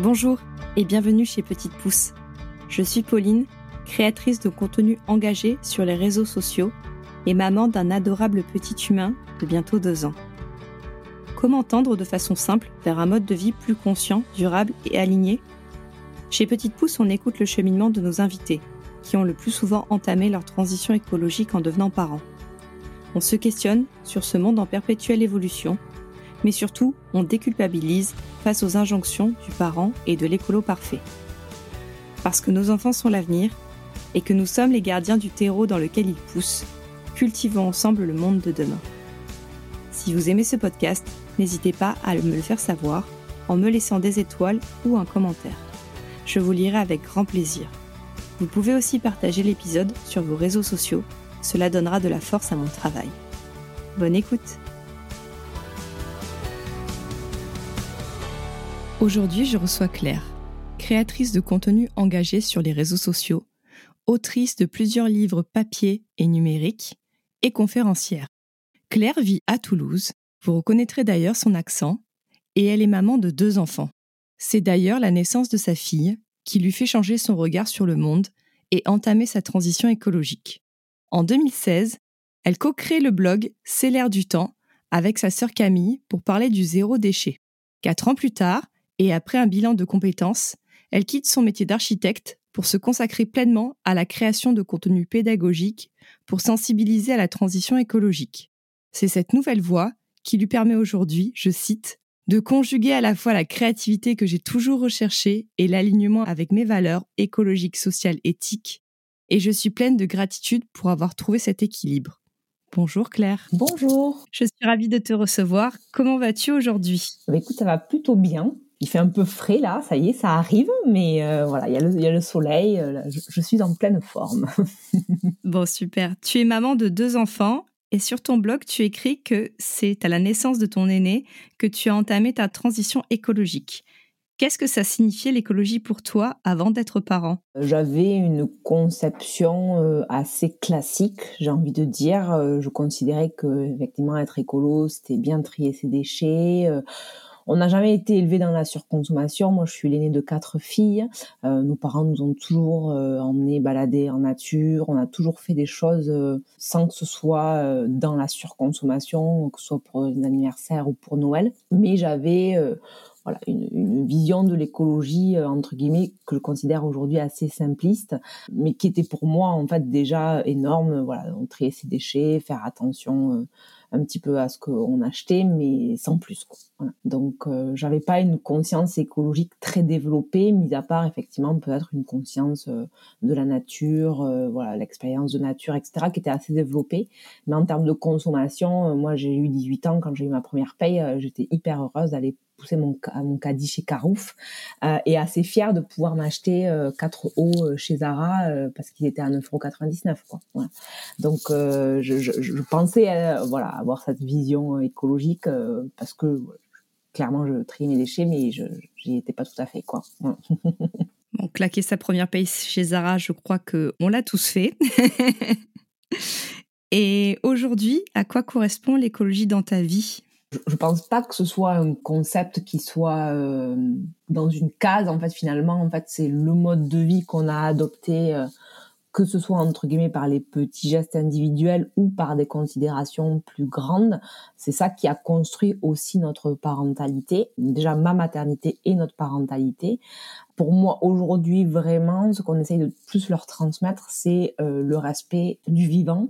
Bonjour et bienvenue chez Petite Pousse. Je suis Pauline, créatrice de contenu engagé sur les réseaux sociaux et maman d'un adorable petit humain de bientôt deux ans. Comment tendre de façon simple vers un mode de vie plus conscient, durable et aligné? Chez Petite Pousse, on écoute le cheminement de nos invités, qui ont le plus souvent entamé leur transition écologique en devenant parents. On se questionne sur ce monde en perpétuelle évolution, mais surtout, on déculpabilise face aux injonctions du parent et de l'écolo parfait. Parce que nos enfants sont l'avenir et que nous sommes les gardiens du terreau dans lequel ils poussent, cultivons ensemble le monde de demain. Si vous aimez ce podcast, n'hésitez pas à me le faire savoir en me laissant des étoiles ou un commentaire. Je vous lirai avec grand plaisir. Vous pouvez aussi partager l'épisode sur vos réseaux sociaux, cela donnera de la force à mon travail. Bonne écoute Aujourd'hui, je reçois Claire, créatrice de contenu engagé sur les réseaux sociaux, autrice de plusieurs livres papier et numériques, et conférencière. Claire vit à Toulouse, vous reconnaîtrez d'ailleurs son accent, et elle est maman de deux enfants. C'est d'ailleurs la naissance de sa fille qui lui fait changer son regard sur le monde et entamer sa transition écologique. En 2016, elle co-crée le blog C'est l'air du temps avec sa sœur Camille pour parler du zéro déchet. Quatre ans plus tard, et après un bilan de compétences, elle quitte son métier d'architecte pour se consacrer pleinement à la création de contenus pédagogiques pour sensibiliser à la transition écologique. C'est cette nouvelle voie qui lui permet aujourd'hui, je cite, de conjuguer à la fois la créativité que j'ai toujours recherchée et l'alignement avec mes valeurs écologiques, sociales, éthiques. Et je suis pleine de gratitude pour avoir trouvé cet équilibre. Bonjour Claire. Bonjour. Je suis ravie de te recevoir. Comment vas-tu aujourd'hui? Bah, Écoute, ça va plutôt bien. Il fait un peu frais là, ça y est, ça arrive, mais euh, voilà, il y, a le soleil, euh, je, suis en pleine forme. bon, super. Tu es maman de deux enfants et sur ton blog, tu écris que c'est à la naissance de ton aîné que tu as entamé ta transition écologique. Qu'est-ce que ça signifiait l'écologie pour toi avant d'être parent? J'avais une conception euh, assez classique, j'ai envie de dire. Je considérais que effectivement être écolo, c'était bien trier ses déchets on n'a jamais été élevé dans la surconsommation. Moi, je suis l'aînée de quatre filles. Euh, nos parents nous ont toujours euh, emmenés balader en nature. On a toujours fait des choses euh, sans que ce soit dans la surconsommation, que ce soit pour un anniversaire ou pour Noël. Mais j'avais voilà, une, vision de l'écologie, entre guillemets, que je considère aujourd'hui assez simpliste, mais qui était pour moi, en fait, déjà énorme. Voilà, on ses déchets, faire attention un petit peu à ce qu'on achetait, mais sans plus. Quoi. Donc, euh, j'avais pas une conscience écologique très développée, mis à part effectivement peut-être une conscience euh, de la nature, euh, voilà, l'expérience de nature, etc., qui était assez développée. Mais en termes de consommation, moi j'ai eu 18 ans quand j'ai eu ma première paye, j'étais hyper heureuse d'aller pousser mon, mon caddie chez Carouf euh, et assez fière de pouvoir m'acheter euh, quatre hauts euh, chez Zara euh, parce qu'ils étaient à 9,99 quoi. Donc je, je, je, pensais voilà avoir cette vision écologique parce que clairement je trie mes déchets mais je j'y étais pas tout à fait quoi. Bon, claquer sa première paye chez Zara, je crois que on l'a tous fait. Et aujourd'hui, à quoi correspond l'écologie dans ta vie? Je pense pas que ce soit un concept qui soit euh, dans une case. En fait, finalement, en fait, c'est le mode de vie qu'on a adopté, euh, que ce soit entre guillemets par les petits gestes individuels ou par des considérations plus grandes. C'est ça qui a construit aussi notre parentalité, déjà ma maternité et notre parentalité pour moi aujourd'hui vraiment ce qu'on essaye de plus leur transmettre c'est euh, le respect du vivant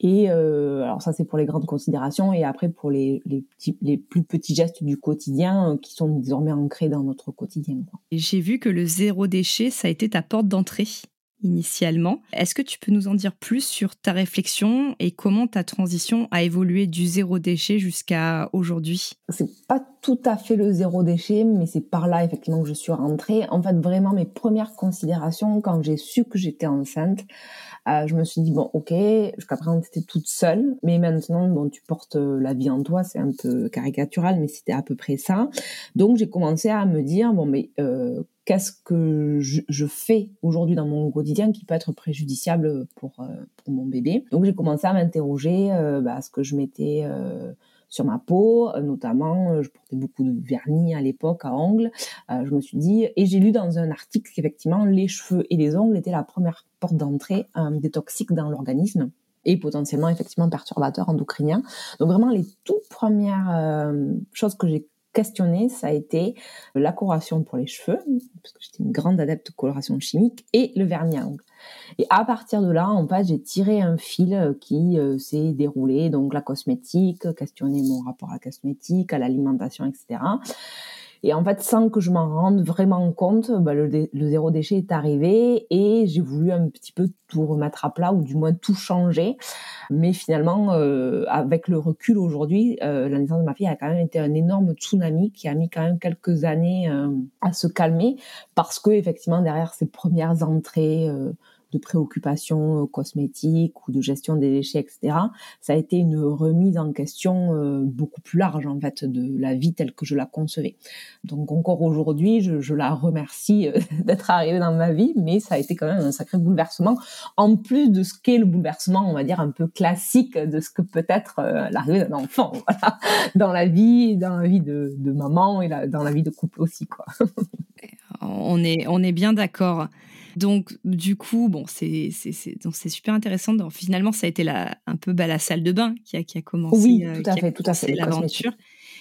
et euh, alors ça c'est pour les grandes considérations et après pour les, les, petits, les plus petits gestes du quotidien euh, qui sont désormais ancrés dans notre quotidien. J'ai vu que le zéro déchet ça a été ta porte d'entrée initialement. Est-ce que tu peux nous en dire plus sur ta réflexion et comment ta transition a évolué du zéro déchet jusqu'à aujourd'hui? C'est pas tout à fait le zéro déchet, mais c'est par là effectivement que je suis rentrée. En fait, vraiment mes premières considérations quand j'ai su que j'étais enceinte, euh, je me suis dit bon, ok, jusqu'à présent t'étais toute seule, mais maintenant bon, tu portes euh, la vie en toi, c'est un peu caricatural, mais c'était à peu près ça. Donc j'ai commencé à me dire bon, mais euh, qu'est-ce que je, fais aujourd'hui dans mon quotidien qui peut être préjudiciable pour, pour mon bébé? Donc j'ai commencé à m'interroger euh, bah, ce que je m'étais sur ma peau, notamment je portais beaucoup de vernis à l'époque à ongles. je me suis dit et j'ai lu dans un article qu'effectivement les cheveux et les ongles étaient la première porte d'entrée des toxiques dans l'organisme et potentiellement effectivement perturbateurs endocriniens. Donc vraiment les toutes premières choses que j'ai questionné, ça a été la coloration pour les cheveux, parce que j'étais une grande adepte de coloration chimique, et le vernis à ongles. Et à partir de là, en fait, j'ai tiré un fil qui euh, s'est déroulé, donc la cosmétique, questionner mon rapport à la cosmétique, à l'alimentation, etc. Et en fait, sans que je m'en rende vraiment compte, bah, le, zéro déchet est arrivé et j'ai voulu un petit peu tout remettre à plat ou du moins tout changer. Mais finalement, euh, avec le recul aujourd'hui, euh, la naissance de ma fille a quand même été un énorme tsunami qui a mis quand même quelques années euh, à se calmer parce que effectivement derrière ces premières entrées de préoccupations euh, cosmétiques ou de gestion des déchets, etc. Ça a été une remise en question euh, beaucoup plus large en fait de la vie telle que je la concevais. Donc encore aujourd'hui, je, la remercie euh, d'être arrivée dans ma vie, mais ça a été quand même un sacré bouleversement. En plus de ce qu'est le bouleversement, on va dire un peu classique de ce que peut être l'arrivée d'un enfant, dans la vie, dans la vie de, maman et dans la vie de couple aussi, quoi. on est on est bien d'accord. Donc, du coup, bon, c'est super intéressant. finalement, ça a été la, un peu bah, la salle de bain qui a, qui a commencé, oui, tout à fait, tout à fait, l'aventure.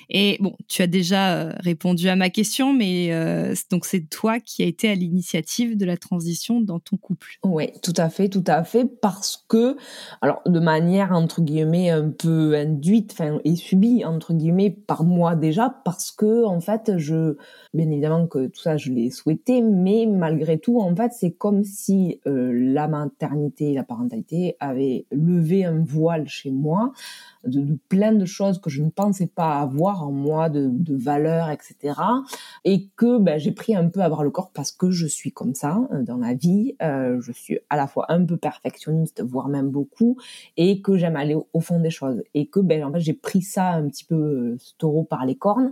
Et bon, tu as déjà euh, répondu à ma question, mais euh, donc c'est toi qui as été à l'initiative de la transition dans ton couple. Oui, tout à fait, tout à fait, parce que, alors de manière entre guillemets un peu induite, enfin et subie entre guillemets par moi déjà, parce que en fait, je, bien évidemment que tout ça je l'ai souhaité, mais malgré tout, en fait, c'est comme si euh, la maternité, la parentalité avaient levé un voile chez moi de, plein de choses que je ne pensais pas avoir en moi, de, de valeurs, etc. Et que ben, j'ai pris un peu à bras le corps parce que je suis comme ça euh, dans la vie. Euh, je suis à la fois un peu perfectionniste, voire même beaucoup, et que j'aime aller au, fond des choses. Et que ben, en fait, j'ai pris ça un petit peu euh, ce taureau par les cornes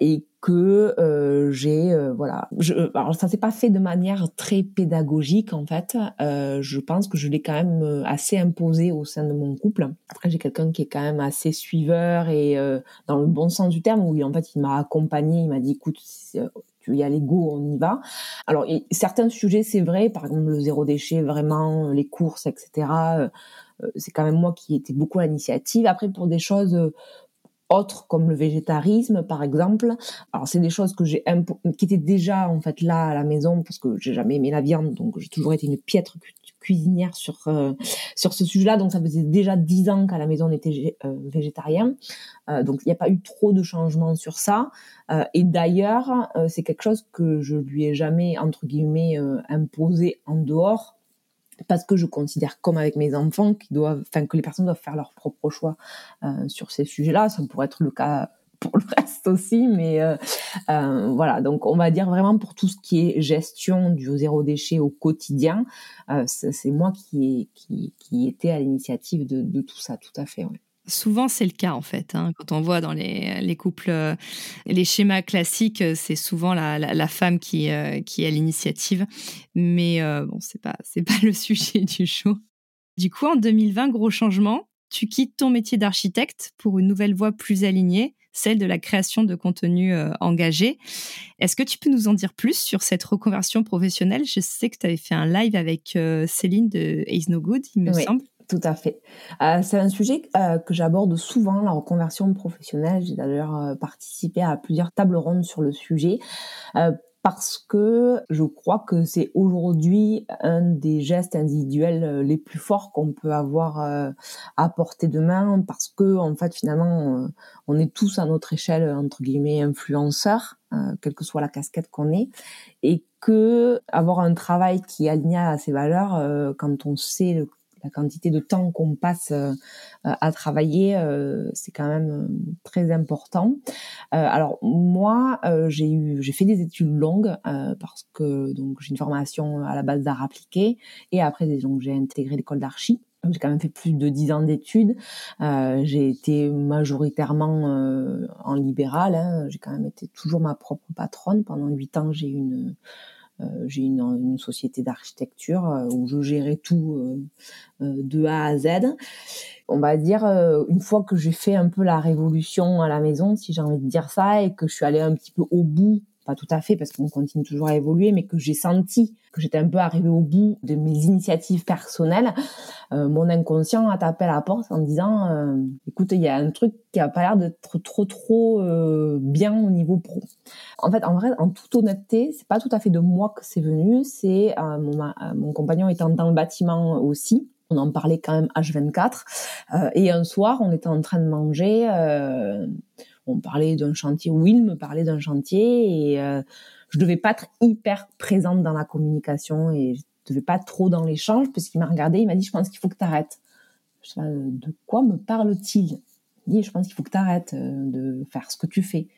et que euh, j'ai euh, voilà. Je, alors ça s'est pas fait de manière très pédagogique en fait. Euh, je pense que je l'ai quand même euh, assez imposé au sein de mon couple. Après j'ai quelqu'un qui est quand même assez suiveur et euh, dans le bon sens du terme où en fait il m'a accompagné il m'a dit écoute tu veux y aller go on y va. Alors certains sujets c'est vrai par exemple le zéro déchet vraiment les courses etc c'est quand même moi qui étais beaucoup à l'initiative. Après pour des choses autres comme le végétarisme par exemple. Alors c'est des choses que j'ai qui étaient déjà en fait là à la maison parce que j'ai jamais aimé la viande donc j'ai toujours été une piètre cuisinière sur euh, sur ce sujet-là. Donc ça faisait déjà dix ans qu'à la maison on était euh, végétarien. Euh, donc il n'y a pas eu trop de changements sur ça. Et d'ailleurs c'est quelque chose que je lui ai jamais entre guillemets imposé en dehors parce que je considère comme avec mes enfants qu'ils doivent, enfin que les personnes doivent faire leur propre choix euh, sur ces sujets-là. Ça pourrait être le cas pour le reste aussi, mais euh, euh, voilà. Donc on va dire vraiment pour tout ce qui est gestion du zéro déchet au quotidien, c'est moi qui, qui était à l'initiative de, tout ça, tout à fait. Souvent, c'est le cas en fait. Hein. Quand on voit dans les, les, couples, euh, les schémas classiques, euh, c'est souvent la, la, femme qui, euh, qui a l'initiative. Mais bon, c'est pas c'est pas le sujet du show. Du coup, en 2020, gros changement. Tu quittes ton métier d'architecte pour une nouvelle voie plus alignée, celle de la création de contenu engagé. Est-ce que tu peux nous en dire plus sur cette reconversion professionnelle? Je sais que tu avais fait un live avec Céline de Ace No Good, il me semble. Tout à fait. Euh, c'est un sujet euh, que j'aborde souvent, la reconversion professionnelle. J'ai d'ailleurs euh, participé à plusieurs tables rondes sur le sujet parce que je crois que c'est aujourd'hui un des gestes individuels les plus forts qu'on peut avoir à portée de main parce que en fait finalement on est tous à notre échelle entre guillemets influenceurs quelle que soit la casquette qu'on ait et que avoir un travail qui est aligné à ses valeurs quand on sait le la quantité de temps qu'on passe euh, à travailler, euh, c'est quand même euh, très important. alors moi, j'ai eu, j'ai fait des études longues parce que donc j'ai une formation à la base d'art appliqué et après donc j'ai intégré l'école d'archi. J'ai quand même fait plus de dix ans d'études. j'ai été majoritairement en libéral. Hein. J'ai quand même été toujours ma propre patronne. Pendant huit ans, j'ai eu une, j'ai une, une, société d'architecture où je gérais tout de A à Z. On va dire, une fois que j'ai fait un peu la révolution à la maison, si j'ai envie de dire ça, et que je suis allée un petit peu au bout pas tout à fait parce qu'on continue toujours à évoluer, mais que j'ai senti que j'étais un peu arrivée au bout de mes initiatives personnelles, euh, mon inconscient a tapé à la porte en disant euh, écoute, il y a un truc qui a pas l'air d'être trop trop euh, bien au niveau pro. En fait, en vrai, en toute honnêteté, c'est pas tout à fait de moi que c'est venu, c'est mon, mon compagnon étant dans le bâtiment aussi on en parlait quand même H24. et un soir, on était en train de manger, on parlait d'un chantier, Will me parlait d'un chantier et euh, je devais pas être hyper présente dans la communication et je devais pas trop dans l'échange parce qu'il m'a regardé, il m'a dit je pense qu'il faut que tu arrêtes. Je euh, de quoi me parle-t-il? Il dit je pense qu'il faut que tu arrêtes euh, de faire ce que tu fais.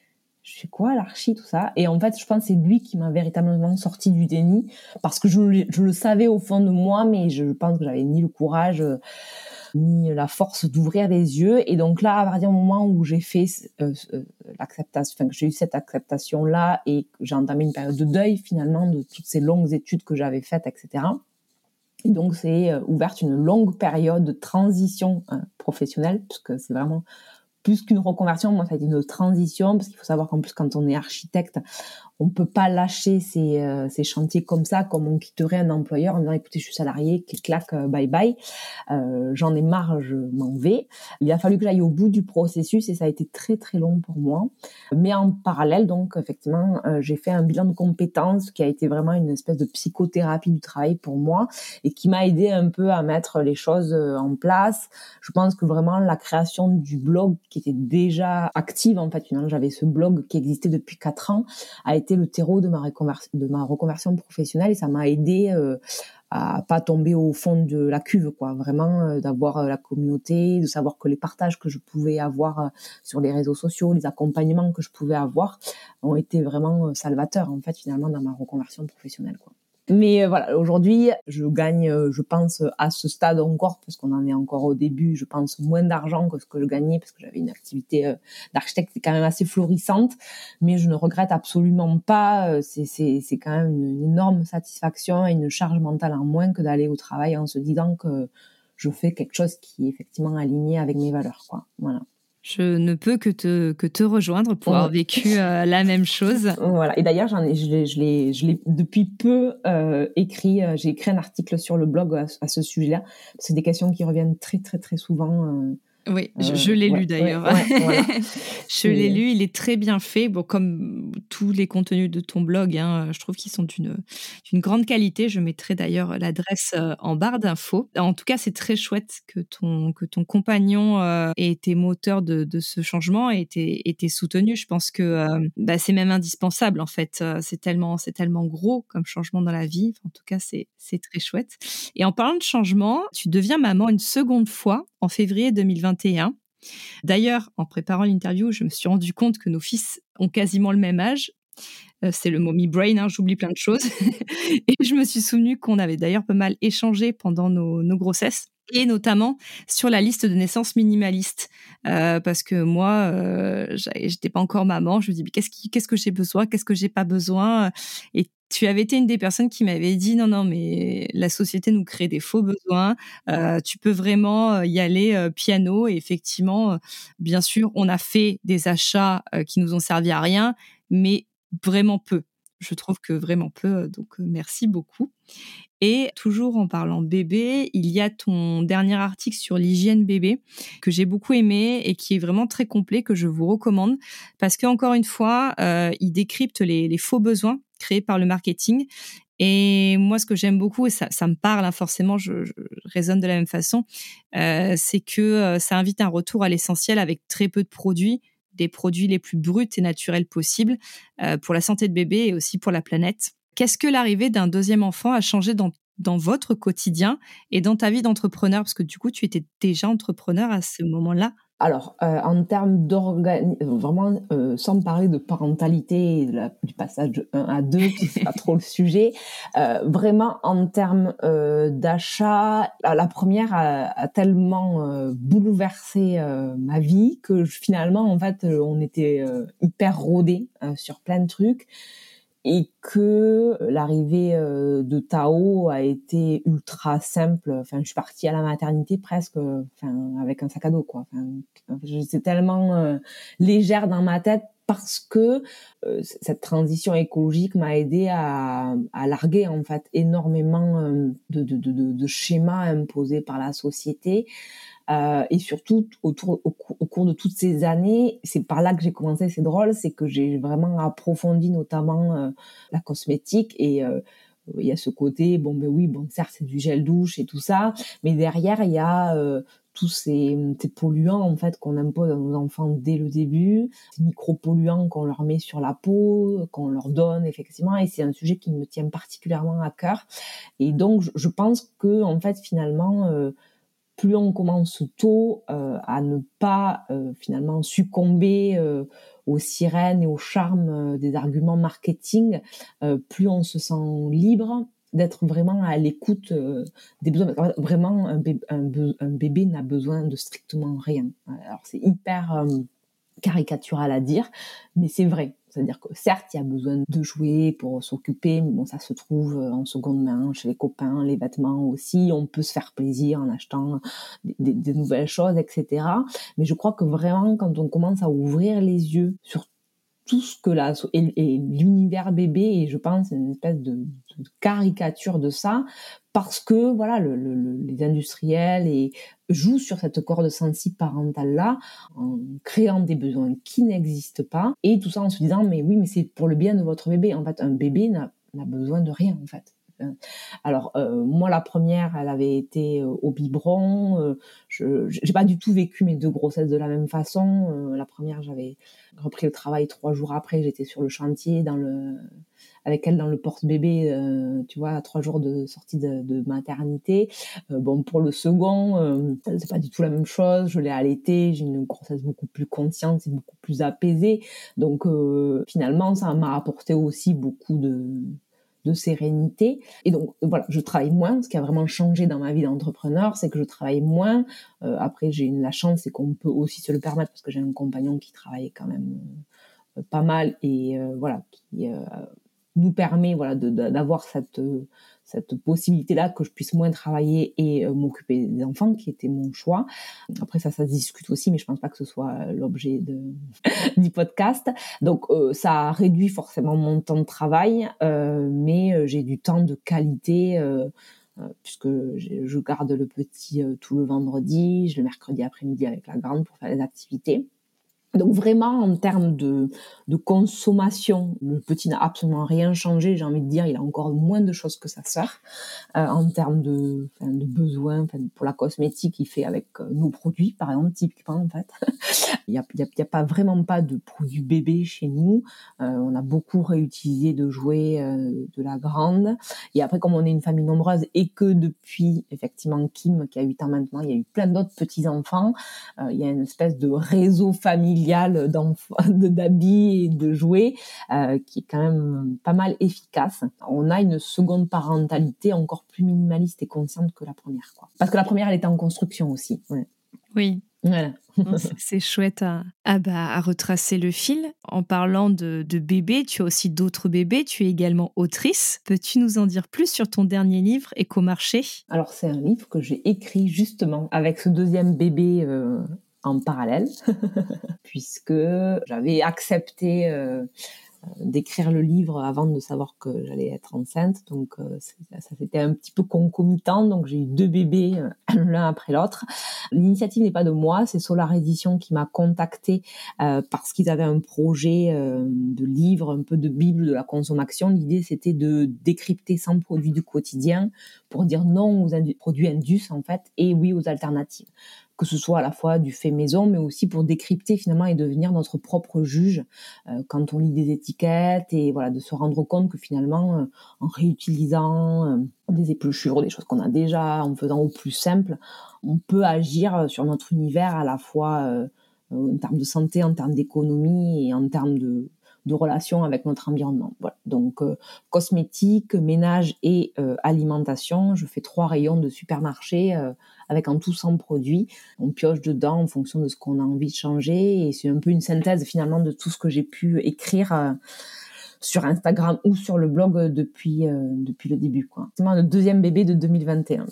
Je sais quoi l'archi tout ça? Et en fait je pense que c'est lui qui m'a véritablement sorti du déni parce que je, je, le savais au fond de moi mais je pense que j'avais ni le courage ni la force d'ouvrir les yeux. Et donc là, à partir du moment où j'ai fait euh, euh, l'acceptation, enfin, j'ai eu cette acceptation-là et que j'ai entamé une période de deuil finalement de toutes ces longues études que j'avais faites, etc. Et donc c'est euh, ouverte une longue période de transition professionnelle, parce que c'est vraiment plus qu'une reconversion, moi ça a été une transition, parce qu'il faut savoir qu'en plus quand on est architecte, on peut pas lâcher ces, euh, ces, chantiers comme ça, comme on quitterait un employeur en disant écoutez, je suis salarié, clac, euh, bye bye, euh, j'en ai marre, je m'en vais. Il a fallu que j'aille au bout du processus et ça a été très très long pour moi. Mais en parallèle, donc effectivement, j'ai fait un bilan de compétences qui a été vraiment une espèce de psychothérapie du travail pour moi et qui m'a aidé un peu à mettre les choses en place. Je pense que vraiment la création du blog qui était déjà active en fait, j'avais ce blog qui existait depuis quatre ans, a été le terreau de ma, reconversion professionnelle et ça m'a aidé euh, à pas tomber au fond de la cuve, quoi. Vraiment euh, d'avoir euh, la communauté, de savoir que les partages que je pouvais avoir sur les réseaux sociaux, les accompagnements que je pouvais avoir, ont été vraiment salvateurs en fait finalement dans ma reconversion professionnelle, quoi. Mais euh, voilà, aujourd'hui, je gagne, euh, je pense, à ce stade encore, parce qu'on en est encore au début, je pense moins d'argent que ce que je gagnais, parce que j'avais une activité euh, d'architecte quand même assez florissante, mais je ne regrette absolument pas. C'est quand même une, énorme satisfaction et une charge mentale en moins que d'aller au travail en se disant que je fais quelque chose qui est effectivement aligné avec mes valeurs. Quoi. Voilà. Je ne peux que te, que te rejoindre pour avoir vécu euh, la même chose. Voilà. Et d'ailleurs, j'en ai, je l'ai, je l'ai, je l'ai depuis peu euh, écrit. Euh, j'ai écrit un article sur le blog à, à ce sujet-là. C'est des questions qui reviennent très, très, très souvent oui, je, l'ai lu d'ailleurs. je l'ai lu, il est très bien fait. Bon, comme tous les contenus de ton blog, hein, je trouve qu'ils sont d'une grande qualité. Je mettrai d'ailleurs l'adresse euh, en barre d'infos. En tout cas, c'est très chouette que ton, que ton compagnon euh, ait été moteur de, de ce changement et ait été soutenu. Je pense que euh, bah, c'est même indispensable en fait. C'est tellement, tellement gros comme changement dans la vie. En tout cas, c'est très chouette. Et en parlant de changement, tu deviens maman une seconde fois en février 2021. D'ailleurs, en préparant l'interview, je me suis rendu compte que nos fils ont quasiment le même âge. Euh, c'est le mommy brain, hein, j'oublie plein de choses. et je me suis souvenu qu'on avait d'ailleurs pas mal échangé pendant nos, grossesses et notamment sur la liste de naissance minimaliste euh, parce que moi euh, j'étais pas encore maman je me dis qu'est-ce qu'est-ce que j'ai besoin qu'est-ce que j'ai pas besoin? Et tu avais été une des personnes qui m'avait dit non non mais la société nous crée des faux besoins euh, tu peux vraiment euh, y aller euh, piano. Et effectivement bien sûr on a fait des achats qui nous ont servi à rien mais vraiment peu je trouve que vraiment peu donc merci beaucoup et toujours en parlant bébé, il y a ton dernier article sur l'hygiène bébé que j'ai beaucoup aimé et qui est vraiment très complet que je vous recommande parce que encore une fois, il décrypte les faux besoins créé par le marketing. Et moi, ce que j'aime beaucoup, et ça, me parle, hein, forcément, je, raisonne de la même façon, euh, c'est que euh, ça invite un retour à l'essentiel avec très peu de produits, des produits les plus bruts et naturels possibles euh, pour la santé de bébé et aussi pour la planète. Qu'est-ce que l'arrivée d'un deuxième enfant a changé dans, dans votre quotidien et dans ta vie d'entrepreneur? Parce que du coup, tu étais déjà entrepreneur à ce moment-là. Alors, euh, en termes d'organisation, vraiment, euh, sans parler de parentalité et du passage de 1 à 2, qui c'est pas trop le sujet, euh, vraiment en termes d'achat, la, première a, tellement bouleversé ma vie que finalement, en fait, on était hyper rodés sur plein de trucs. Et que l'arrivée de Tao a été ultra simple. Enfin, je suis partie à la maternité presque, enfin, avec un sac à dos, quoi. Enfin, j'étais tellement légère dans ma tête parce que euh, cette transition écologique m'a aidé à, larguer en fait énormément euh, de, de, schémas imposés par la société. Euh, et surtout, autour, au, cours de toutes ces années, c'est par là que j'ai commencé, c'est drôle, c'est que j'ai vraiment approfondi notamment euh, la cosmétique et il y a ce côté, bon ben oui, bon certes c'est du gel douche et tout ça, mais derrière il y a tous ces, polluants en fait qu'on impose à nos enfants dès le début, ces micro-polluants qu'on leur met sur la peau, qu'on leur donne effectivement, et c'est un sujet qui me tient particulièrement à cœur. Et donc je, pense que en fait finalement euh, plus on commence tôt euh, à ne pas euh, finalement succomber aux sirènes et au charme des arguments marketing, plus on se sent libre, d'être vraiment à l'écoute euh, des besoins. Vraiment, un bébé, n'a besoin de strictement rien. Alors c'est hyper euh, caricatural à dire, mais c'est vrai. C'est-à-dire que certes, il y a besoin de jouer pour s'occuper, mais bon, ça se trouve euh, en seconde main chez les copains, les vêtements aussi. On peut se faire plaisir en achetant des, nouvelles choses, etc. Mais je crois que vraiment, quand on commence à ouvrir les yeux sur tout ce que la et, l'univers bébé et je pense une espèce de, caricature de ça parce que voilà le, les industriels et jouent sur cette corde sensible parentale là en créant des besoins qui n'existent pas et tout ça en se disant mais oui mais c'est pour le bien de votre bébé. En fait un bébé n'a besoin de rien en fait alors euh, moi la première, elle avait été euh, au biberon. Euh, je j'ai pas du tout vécu mes deux grossesses de la même façon. la première, j'avais repris le travail trois jours après. J'étais sur le chantier dans le avec elle dans le porte-bébé, tu vois, à trois jours de sortie de, maternité. bon, pour le second, c'est pas du tout la même chose. Je l'ai allaité, j'ai une grossesse beaucoup plus consciente et beaucoup plus apaisée. Donc, finalement, ça m'a apporté aussi beaucoup de, de sérénité. Et donc voilà, je travaille moins. Ce qui a vraiment changé dans ma vie d'entrepreneur, c'est que je travaille moins. Euh, après, j'ai la chance, c'est qu'on peut aussi se le permettre parce que j'ai un compagnon qui travaille quand même euh, pas mal et euh, voilà, qui nous permet voilà d'avoir cette cette possibilité-là que je puisse moins travailler et euh, m'occuper des enfants, qui était mon choix. Après ça, ça se discute aussi, mais je pense pas que ce soit l'objet de du podcast. Donc euh, ça réduit forcément mon temps de travail, euh, mais j'ai du temps de qualité. puisque je garde le petit tout le vendredi, le mercredi après-midi avec la grande pour faire les activités. Donc vraiment en termes de, consommation, le petit n'a absolument rien changé. J'ai envie de dire, il a encore moins de choses que sa sœur. Euh, en termes de, de besoins, pour la cosmétique, il fait avec euh, nos produits, par exemple, typiquement en fait. il n'y a, pas vraiment pas de produits bébés chez nous. Euh, on a beaucoup réutilisé de jouets de la grande. Et après, comme on est une famille nombreuse et que depuis effectivement Kim, qui a 8 ans maintenant, il y a eu plein d'autres petits enfants, euh, il y a une espèce de réseau familial d'habits et de jouets euh, qui est quand même pas mal efficace. On a une seconde parentalité encore plus minimaliste et consciente que la première. Quoi. Parce que la première, elle était en construction aussi. Oui. C'est chouette à, bah, à, retracer le fil. En parlant de, de bébés, tu as aussi d'autres bébés. Tu es également autrice. Peux-tu nous en dire plus sur ton dernier livre, Éco-marché? Alors, c'est un livre que j'ai écrit justement avec ce deuxième bébé euh, en parallèle, puisque j'avais accepté euh, d'écrire le livre avant de savoir que j'allais être enceinte. Donc euh, ça, c'était un petit peu concomitant. Donc j'ai eu deux bébés euh, l'un après l'autre. L'initiative n'est pas de moi, c'est Solar Edition qui m'a contacté parce qu'ils avaient un projet de livre, un peu de bible de la consommation. L'idée c'était de décrypter 100 produits du quotidien pour dire non aux produits indus en fait et oui aux alternatives que ce soit à la fois du fait maison, mais aussi pour décrypter finalement et devenir notre propre juge euh, quand on lit des étiquettes et voilà de se rendre compte que finalement euh, en réutilisant euh, des épluchures, des choses qu'on a déjà, en faisant au plus simple, on peut agir sur notre univers à la fois en termes de santé, en termes d'économie et en termes de, de relation avec notre environnement. Voilà. Donc cosmétique, ménage et alimentation, je fais trois rayons de supermarché avec en tout 100 produits. On pioche dedans en fonction de ce qu'on a envie de changer et c'est un peu une synthèse finalement de tout ce que j'ai pu écrire euh, sur Instagram ou sur le blog depuis, depuis le début. C'est le deuxième bébé de 2021.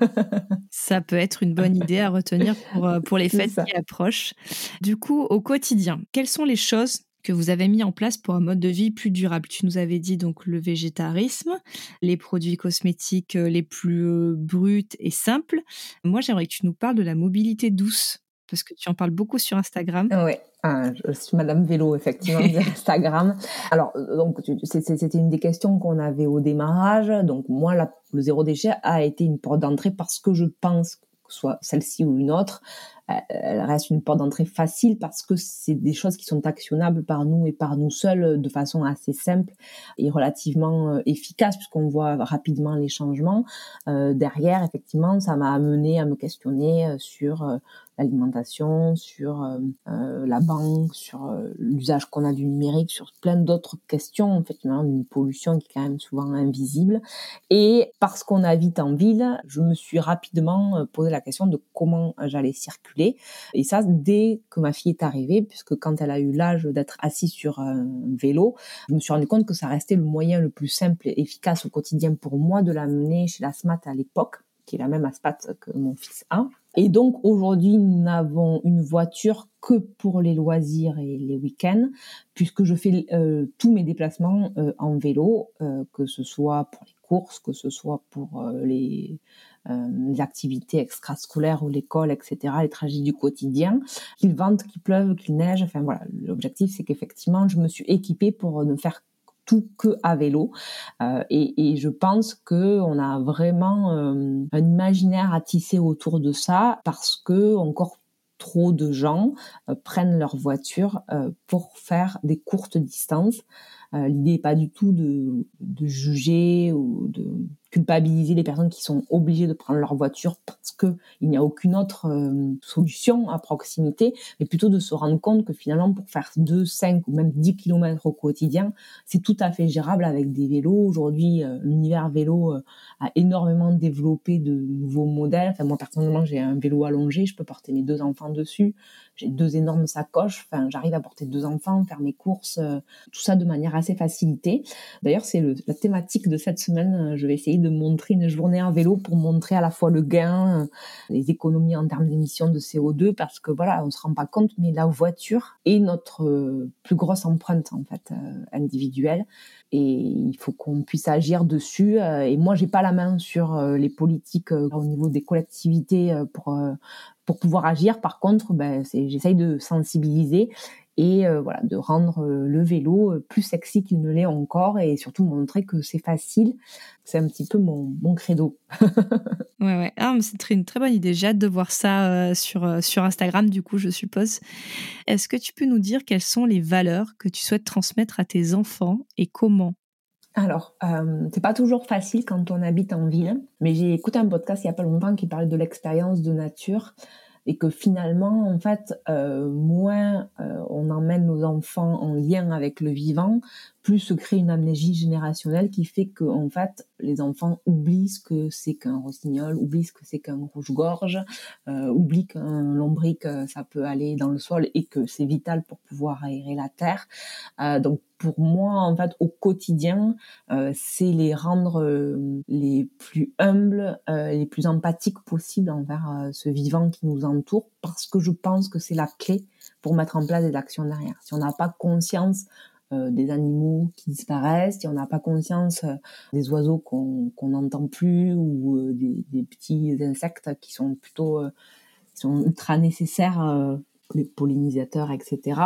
ça peut être une bonne idée à retenir pour, pour les fêtes qui approchent. Du coup, au quotidien, quelles sont les choses que vous avez mis en place pour un mode de vie plus durable. Tu nous avais dit donc le végétarisme, les produits cosmétiques euh, les plus euh, bruts et simples. Moi, j'aimerais que tu nous parles de la mobilité douce parce que tu en parles beaucoup sur Instagram. Oui, ah, je suis Madame Vélo, effectivement, sur Instagram. Alors, euh, donc, c'était une des questions qu'on avait au démarrage. Donc, moi, le zéro déchet a été une porte d'entrée parce que je pense soit celle-ci ou une autre, elle reste une porte d'entrée facile parce que c'est des choses qui sont actionnables par nous et par nous seuls de façon assez simple et relativement euh, efficace puisqu'on voit rapidement les changements. Euh, derrière, effectivement, ça m'a amené à me questionner sur l'alimentation, sur euh, euh, la banque, sur euh, l'usage qu'on a du numérique, sur plein d'autres questions, en fait, d'une pollution qui est quand même souvent invisible. Et parce qu'on habite en ville, je me suis rapidement posé la question de comment j'allais circuler. Et ça, dès que ma fille est arrivée, puisque quand elle a eu l'âge d'être assise sur un vélo, je me suis rendu compte que ça restait le moyen le plus simple et efficace au quotidien pour moi de l'amener chez la SMAT à l'époque qui est la même ASPAT que mon fils a. Et donc aujourd'hui, nous n'avons une voiture que pour les loisirs et les week-ends, puisque je fais euh, tous mes déplacements euh, en vélo, euh, que ce soit pour les courses, que ce soit pour les, les, activités extrascolaires ou l'école, etc., les trajets du quotidien, qu'il vente, qu'il pleuve, qu'il neige. Enfin voilà, l'objectif c'est qu'effectivement, je me suis équipée pour ne faire tout que à vélo. Euh, et, et, je pense que on a vraiment euh, un imaginaire à tisser autour de ça parce que encore trop de gens euh, prennent leur voiture pour faire des courtes distances. L'idée n'est pas du tout de, de juger ou de culpabiliser les personnes qui sont obligées de prendre leur voiture parce que il n'y a aucune autre euh, solution à proximité, mais plutôt de se rendre compte que finalement pour faire 2, 5 ou même 10 km au quotidien, c'est tout à fait gérable avec des vélos. Aujourd'hui, euh, l'univers vélo euh, a énormément développé de nouveaux modèles. Enfin, moi personnellement, j'ai un vélo allongé, je peux porter mes deux enfants dessus. J'ai deux énormes sacoches. Enfin, j'arrive à porter deux enfants, faire mes courses, tout ça de manière assez facilitée. D'ailleurs, c'est la thématique de cette semaine. Je vais essayer de montrer une journée en vélo pour montrer à la fois le gain, euh, les économies en termes d'émissions de CO2, parce que voilà, on se rend pas compte, mais la voiture est notre euh, plus grosse empreinte en fait euh, individuelle, et il faut qu'on puisse agir dessus. Et moi, j'ai pas la main sur les politiques au niveau des collectivités pour pour pouvoir agir. Par contre, ben, j'essaye de sensibiliser et euh, voilà de rendre euh, le vélo euh, plus sexy qu'il ne l'est encore et surtout montrer que c'est facile. C'est un petit peu mon, mon credo. ouais ouais, ah, c'est une très bonne idée. J'ai hâte de voir ça sur sur Instagram du coup je suppose. Est-ce que tu peux nous dire quelles sont les valeurs que tu souhaites transmettre à tes enfants et comment? Alors, euh, c'est pas toujours facile quand on habite en ville, mais j'ai écouté un podcast il y a pas longtemps qui parlait de l'expérience de nature et que finalement, en fait, euh, moins euh, on emmène nos enfants en lien avec le vivant, plus se crée une amnésie générationnelle qui fait que en fait les enfants oublient ce que c'est qu'un rossignol, oublient ce que c'est qu'un rouge-gorge, euh, oublient qu'un lombric euh, ça peut aller dans le sol et que c'est vital pour pouvoir aérer la terre. Euh, donc pour moi en fait au quotidien euh, c'est les rendre euh, les plus humbles, les plus empathiques possibles envers ce vivant qui nous entoure parce que je pense que c'est la clé pour mettre en place des actions derrière. Si on n'a pas conscience euh, des animaux qui disparaissent, si on n'a pas conscience euh, des oiseaux qu'on n'entend plus ou euh, des, petits insectes qui sont plutôt sont ultra nécessaires les pollinisateurs, etc.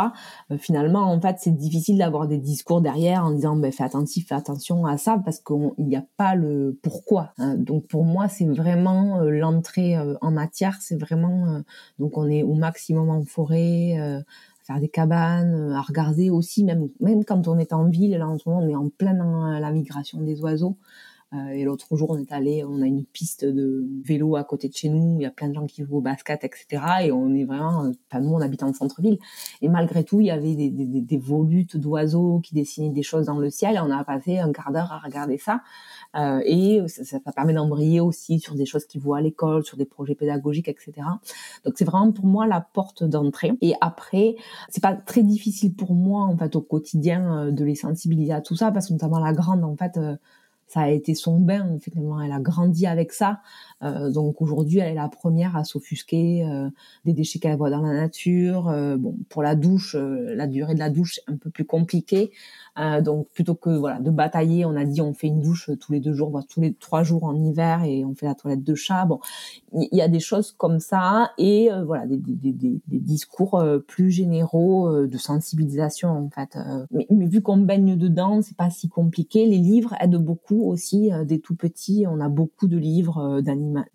finalement, en fait, c'est difficile d'avoir des discours derrière en disant ben, fais attention, fais attention à ça parce qu'il n'y a pas le pourquoi. Hein. Donc pour moi, c'est vraiment l'entrée en matière, c'est vraiment donc on est au maximum en forêt, faire des cabanes, euh, à regarder aussi, même, même quand on est en ville, là en ce moment on est en plein dans la migration des oiseaux, et l'autre jour, on est allé, on a une piste de vélo à côté de chez nous. Il y a plein de gens qui jouent au basket, etc. Et on est vraiment, euh, enfin, nous, on habite en centre-ville. Et malgré tout, il y avait des volutes d'oiseaux qui dessinaient des choses dans le ciel. Et on a passé un quart d'heure à regarder ça. Euh, et ça, ça, permet d'embrayer aussi sur des choses qu'ils voient à l'école, sur des projets pédagogiques, etc. Donc c'est vraiment pour moi la porte d'entrée. Et après, c'est pas très difficile pour moi en fait au quotidien euh, de les sensibiliser à tout ça parce que notamment la grande en fait euh, ça a été son bain finalement. Elle a grandi avec ça. Euh, donc aujourd'hui elle est la première à s'offusquer euh, des déchets qu'elle voit dans la nature. Euh, bon pour la douche la durée de la douche est un peu plus compliquée euh, donc plutôt que voilà de batailler, on a dit on fait une douche tous les deux jours, voire tous les trois jours en hiver et on fait la toilette de chat. Bon, il y a des choses comme ça et euh, voilà des, des, des, des, discours euh, plus généraux de sensibilisation en fait. Mais, mais vu qu'on baigne dedans, c'est pas si compliqué. Les livres aident beaucoup aussi des tout petits. On a beaucoup de livres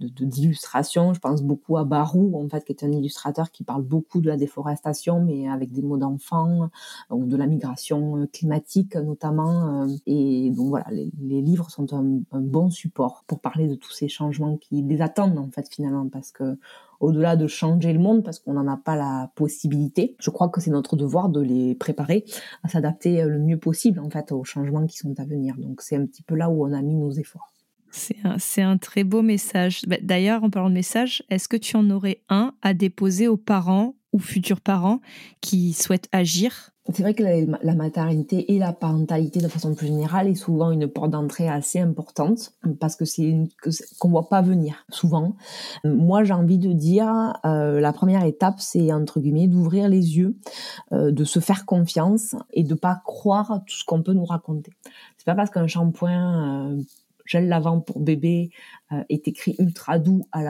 d'illustration. Je pense beaucoup à Barou en fait qui est un illustrateur qui parle beaucoup de la déforestation mais avec des mots d'enfant de la migration climatique notamment. Euh, et donc voilà, les, livres sont un, bon support pour parler de tous ces changements qui les attendent en fait finalement parce que au-delà de changer le monde parce qu'on n'en a pas la possibilité, je crois que c'est notre devoir de les préparer à s'adapter le mieux possible en fait aux changements qui sont à venir. Donc c'est un petit peu là où on a mis nos efforts. C'est un, un, très beau message. Bah, d'ailleurs, en parlant de message, est-ce que tu en aurais un à déposer aux parents ou futurs parents qui souhaitent agir? C'est vrai que la, maternité et la parentalité de façon plus générale est souvent une porte d'entrée assez importante parce que c'est qu'on voit pas venir souvent. Moi, j'ai envie de dire euh, la première étape, c'est entre guillemets d'ouvrir les yeux, euh, de se faire confiance et de pas croire tout ce qu'on peut nous raconter. C'est pas parce qu'un shampoing euh, gel lavant pour bébé est écrit ultra doux à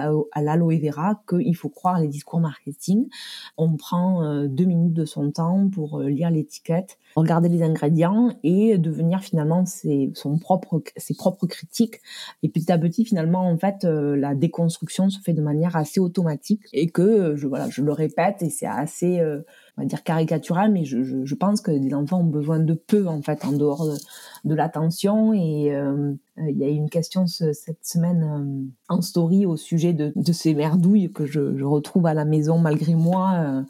l'aloe vera qu'il faut croire les discours marketing. On prend euh, deux minutes de son temps pour euh, lire l'étiquette, regarder les ingrédients et devenir finalement ses, son propre, ses propres critiques. Et petit à petit, finalement, en fait, la déconstruction se fait de manière assez automatique et que, je, voilà, je le répète et c'est assez on va dire caricatural, mais je, je, pense que les enfants ont besoin de peu en fait en dehors de, de l'attention. Et euh, il y a eu une question cette semaine euh, en story au sujet de, ces merdouilles que je, retrouve à la maison malgré moi, euh,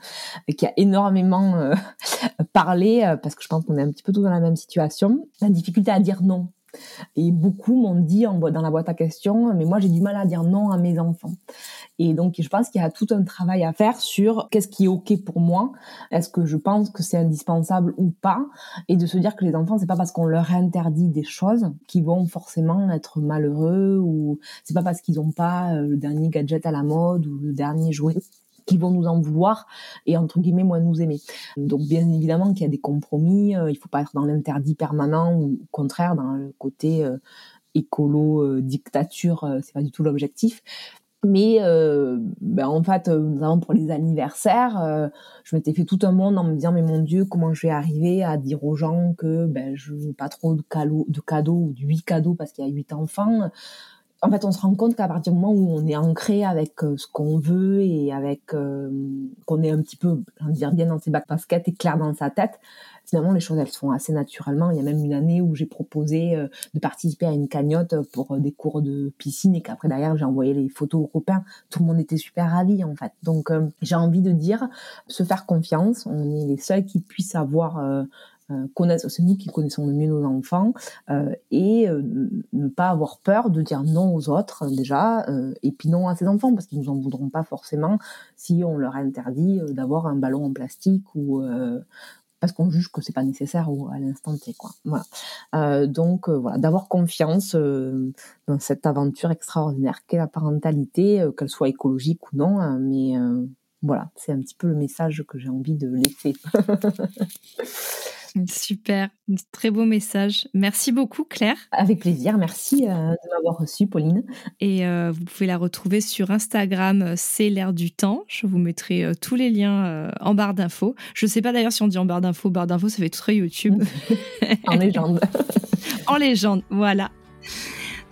qui a énormément euh, parlé parce que je pense qu'on est un petit peu tous dans la même situation. La difficulté à dire non. Et beaucoup m'ont dit dans la boîte à questions, mais moi j'ai du mal à dire non à mes enfants. Et donc, je pense qu'il y a tout un travail à faire sur qu'est-ce qui est OK pour moi. Est-ce que je pense que c'est indispensable ou pas? Et de se dire que les enfants, c'est pas parce qu'on leur interdit des choses qu'ils vont forcément être malheureux ou c'est pas parce qu'ils ont pas euh, le dernier gadget à la mode ou le dernier jouet qui vont nous en vouloir et entre guillemets moins nous aimer. Donc bien évidemment qu'il y a des compromis, euh, il faut pas être dans l'interdit permanent ou au contraire dans le côté euh, écolo dictature, c'est pas du tout l'objectif. Mais euh, ben en fait, euh, notamment pour les anniversaires, euh, je m'étais fait tout un monde en me disant mais mon Dieu, comment je vais arriver à dire aux gens que ben je veux pas trop de cadeaux, de cadeaux ou de huit cadeaux parce qu'il y a huit enfants. En fait, on se rend compte qu'à partir du moment où on est ancré avec ce qu'on veut et avec qu'on est un petit peu, dire bien dans ses baskets et clair dans sa tête, finalement les choses elles se font assez naturellement. Il y a même une année où j'ai proposé euh, de participer à une cagnotte pour euh, des cours de piscine et qu'après derrière j'ai envoyé les photos aux copains. Tout le monde était super ravi en fait. Donc euh, j'ai envie de dire se faire confiance. On est les seuls qui puissent avoir c'est nous qui connaissons le mieux nos enfants et ne pas avoir peur de dire non aux autres déjà et puis non à ses enfants parce qu'ils nous en voudront pas forcément si on leur interdit d'avoir un ballon en plastique ou parce qu'on juge que c'est pas nécessaire ou à l'instant T quoi. Euh, donc euh, voilà, d'avoir confiance euh, dans cette aventure extraordinaire qu'est la parentalité, euh, qu'elle soit écologique ou non, hein, mais voilà, c'est un petit peu le message que j'ai envie de laisser. Super, très beau message. Merci beaucoup Claire. Avec plaisir, merci euh, de m'avoir reçu Pauline. Et euh, vous pouvez la retrouver sur Instagram, euh, c'est l'air du temps. Je vous mettrai tous les liens en barre d'infos. Je ne sais pas d'ailleurs si on dit en barre d'infos, barre d'infos, ça fait tout très YouTube. en légende. en légende, voilà.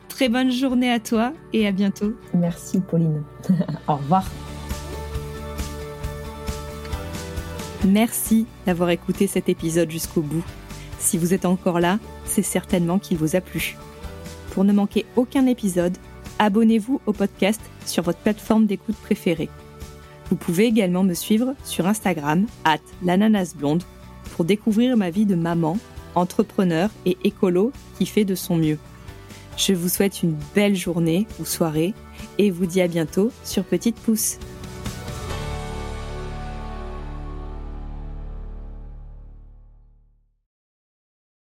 Très bonne journée à toi et à bientôt. Merci Pauline. Au revoir. Merci d'avoir écouté cet épisode jusqu'au bout. Si vous êtes encore là, c'est certainement qu'il vous a plu. Pour ne manquer aucun épisode, abonnez-vous au podcast sur votre plateforme d'écoute préférée. Vous pouvez également me suivre sur Instagram, at l'ananasblonde, pour découvrir ma vie de maman, entrepreneur et écolo qui fait de son mieux. Je vous souhaite une belle journée ou soirée et vous dis à bientôt sur Petite Pouce.